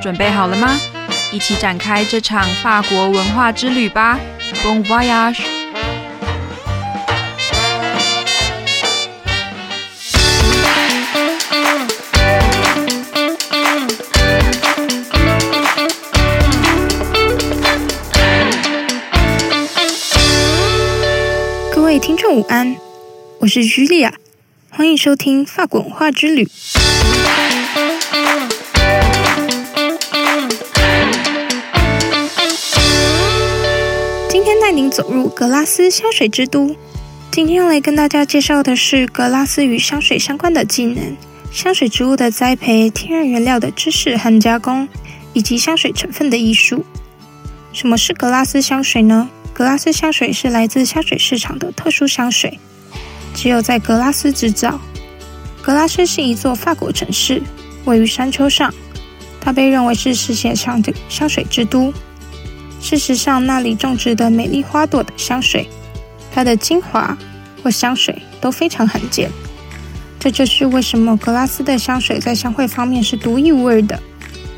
准备好了吗？一起展开这场法国文化之旅吧！Bon voyage！各位听众午安，我是 Julia，欢迎收听法国文化之旅。走入格拉斯香水之都。今天来跟大家介绍的是格拉斯与香水相关的技能、香水植物的栽培、天然原料的知识和加工，以及香水成分的艺术。什么是格拉斯香水呢？格拉斯香水是来自香水市场的特殊香水，只有在格拉斯制造。格拉斯是一座法国城市，位于山丘上，它被认为是世界上的香水之都。事实上，那里种植的美丽花朵的香水，它的精华或香水都非常罕见。这就是为什么格拉斯的香水在香味方面是独一无二的。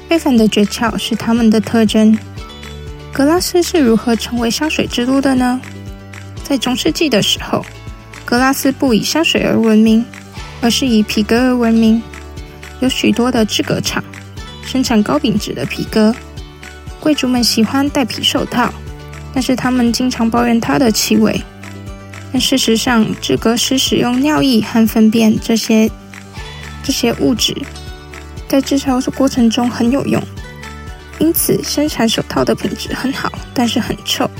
非凡的诀窍是它们的特征。格拉斯是如何成为香水之都的呢？在中世纪的时候，格拉斯不以香水而闻名，而是以皮革而闻名。有许多的制革厂生产高品质的皮革，贵族们喜欢戴皮手套，但是他们经常抱怨它的气味。但事实上，制革师使用尿液和粪便这些这些物质，在制造过程中很有用。因此，生产手套的品质很好，但是很臭。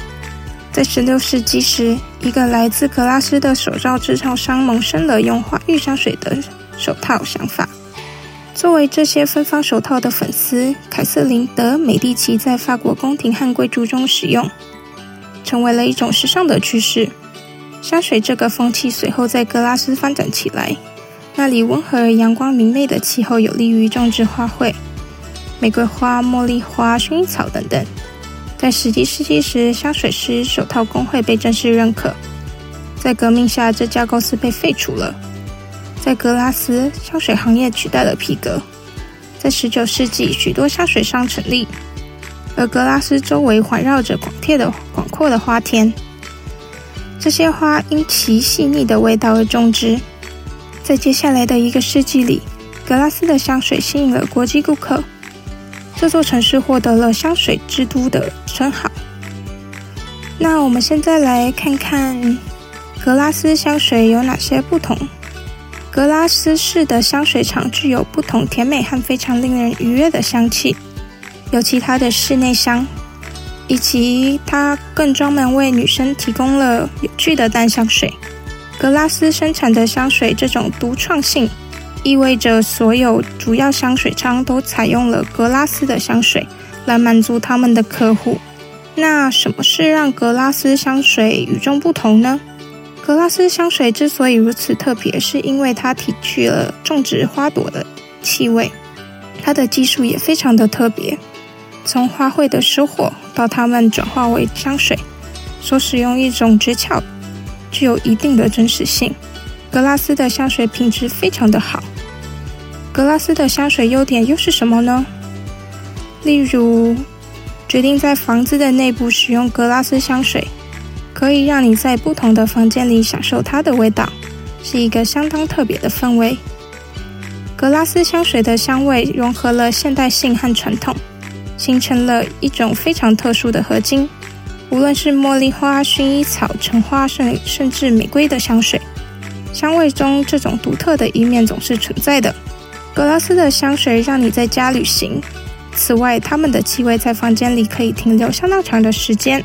在16世纪时，一个来自格拉斯的手罩制造商萌生了用花浴香水的手套想法。作为这些芬芳手套的粉丝，凯瑟琳·德·美第奇在法国宫廷和贵族中使用，成为了一种时尚的趋势。香水这个风气随后在格拉斯发展起来，那里温和而阳光明媚的气候有利于种植花卉。玫瑰花、茉莉花、薰衣草等等。在十七世纪时，香水师手套工会被正式认可。在革命下，这家公司被废除了。在格拉斯，香水行业取代了皮革。在十九世纪，许多香水商成立，而格拉斯周围环绕着广阔的广阔的花田。这些花因其细腻的味道而种植。在接下来的一个世纪里，格拉斯的香水吸引了国际顾客。这座城市获得了香水之都的称号。那我们现在来看看格拉斯香水有哪些不同。格拉斯市的香水厂具有不同甜美和非常令人愉悦的香气，尤其它的室内香，以及它更专门为女生提供了有趣的淡香水。格拉斯生产的香水这种独创性。意味着所有主要香水厂都采用了格拉斯的香水来满足他们的客户。那什么是让格拉斯香水与众不同呢？格拉斯香水之所以如此特别，是因为它提取了种植花朵的气味。它的技术也非常的特别，从花卉的收获到它们转化为香水，所使用一种诀窍，具有一定的真实性。格拉斯的香水品质非常的好。格拉斯的香水优点又是什么呢？例如，决定在房子的内部使用格拉斯香水，可以让你在不同的房间里享受它的味道，是一个相当特别的氛围。格拉斯香水的香味融合了现代性和传统，形成了一种非常特殊的合金。无论是茉莉花、薰衣草、橙花，甚甚至玫瑰的香水，香味中这种独特的一面总是存在的。格拉斯的香水让你在家旅行。此外，它们的气味在房间里可以停留相当长的时间。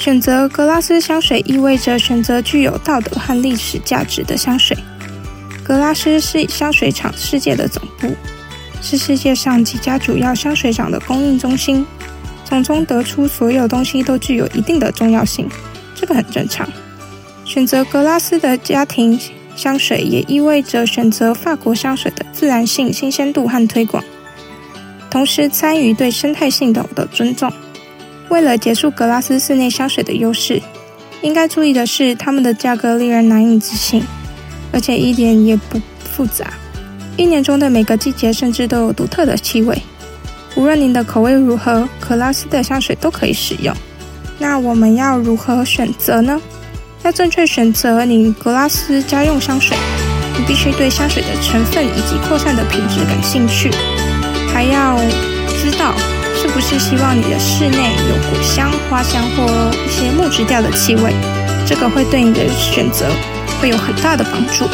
选择格拉斯香水意味着选择具有道德和历史价值的香水。格拉斯是香水厂世界的总部，是世界上几家主要香水厂的供应中心。从中得出，所有东西都具有一定的重要性，这个很正常。选择格拉斯的家庭。香水也意味着选择法国香水的自然性、新鲜度和推广，同时参与对生态系统的尊重。为了结束格拉斯室内香水的优势，应该注意的是，它们的价格令人难以置信，而且一点也不复杂。一年中的每个季节甚至都有独特的气味。无论您的口味如何，格拉斯的香水都可以使用。那我们要如何选择呢？要正确选择你格拉斯家用香水，你必须对香水的成分以及扩散的品质感兴趣，还要知道不是希望你的室内有果香、花香或一些木质调的气味，这个会对你的选择会有很大的帮助。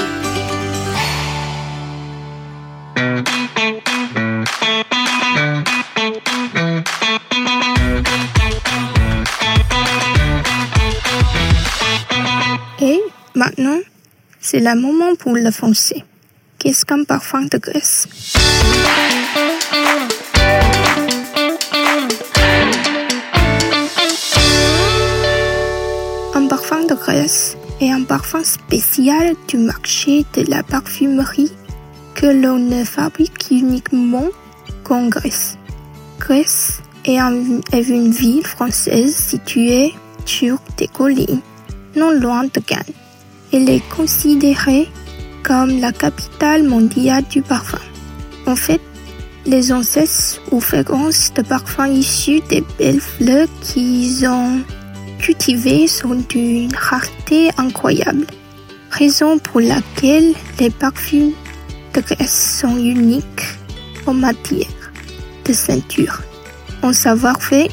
Maintenant, c'est le moment pour le français. Qu'est-ce qu'un parfum de Grèce de Grèce est un parfum spécial du marché de la parfumerie que l'on ne fabrique uniquement qu'en Grèce. Grèce est, une ville française située sur des collines, non loin de Cannes. Elle est considérée comme la capitale mondiale du parfum. En fait, les ancêtres ou fragrances de parfums issus des belles fleurs qu'ils ont cultivées sont d'une rareté incroyable, raison pour laquelle les parfums de Grèce sont uniques en matière de ceinture, en savoir-faire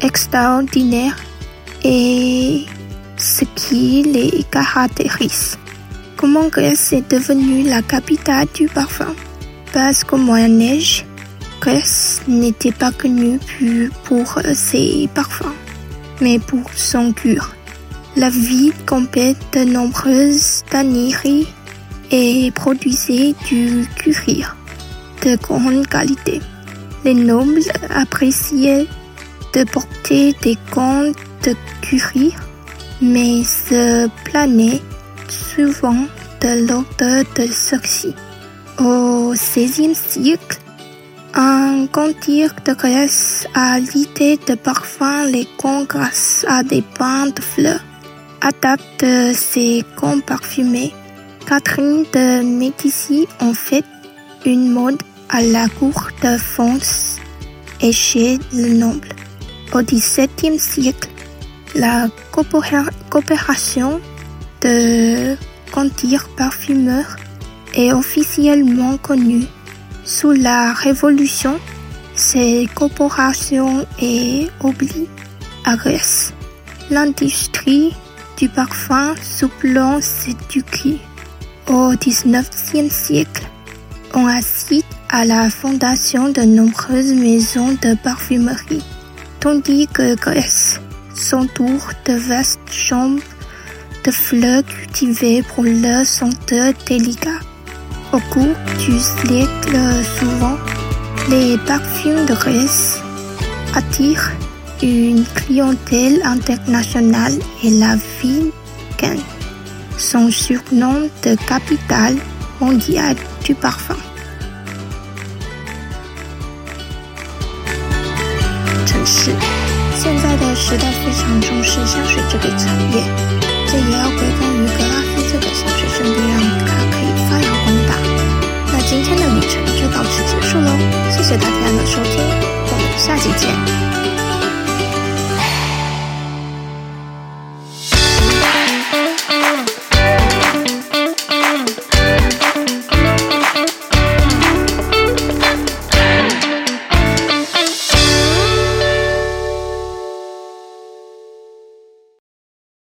extraordinaire et ce qui les caractérise. Comment Grèce est devenue la capitale du parfum? Parce qu'au Moyen Âge, Grèce n'était pas connue pour ses parfums, mais pour son cure. La ville comptait de nombreuses tanneries et produisait du cuir de grande qualité. Les nobles appréciaient de porter des gants de cuir mais se plaignait souvent de l'odeur de ceux-ci. Au XVIe siècle, un cantir de Grèce a l'idée de parfum les gants grâce à des pains de fleurs. Adapte ces gants parfumés, Catherine de Médicis en fait une mode à la cour de France et chez le noble. Au XVIIe siècle, la coopération de Contir parfumeurs est officiellement connue. Sous la Révolution, coopération est oubliée à Grèce. L'industrie du parfum plan s'éduque. Au XIXe siècle, on assiste à la fondation de nombreuses maisons de parfumerie, tandis que Grèce s'entoure de vastes chambres de fleurs cultivées pour leur senteur délicat. Au cours du siècle, souvent, les parfums de Grèce attirent une clientèle internationale et la ville gagne son surnom de capitale mondiale du parfum. 谢谢大家的收听我们下期见。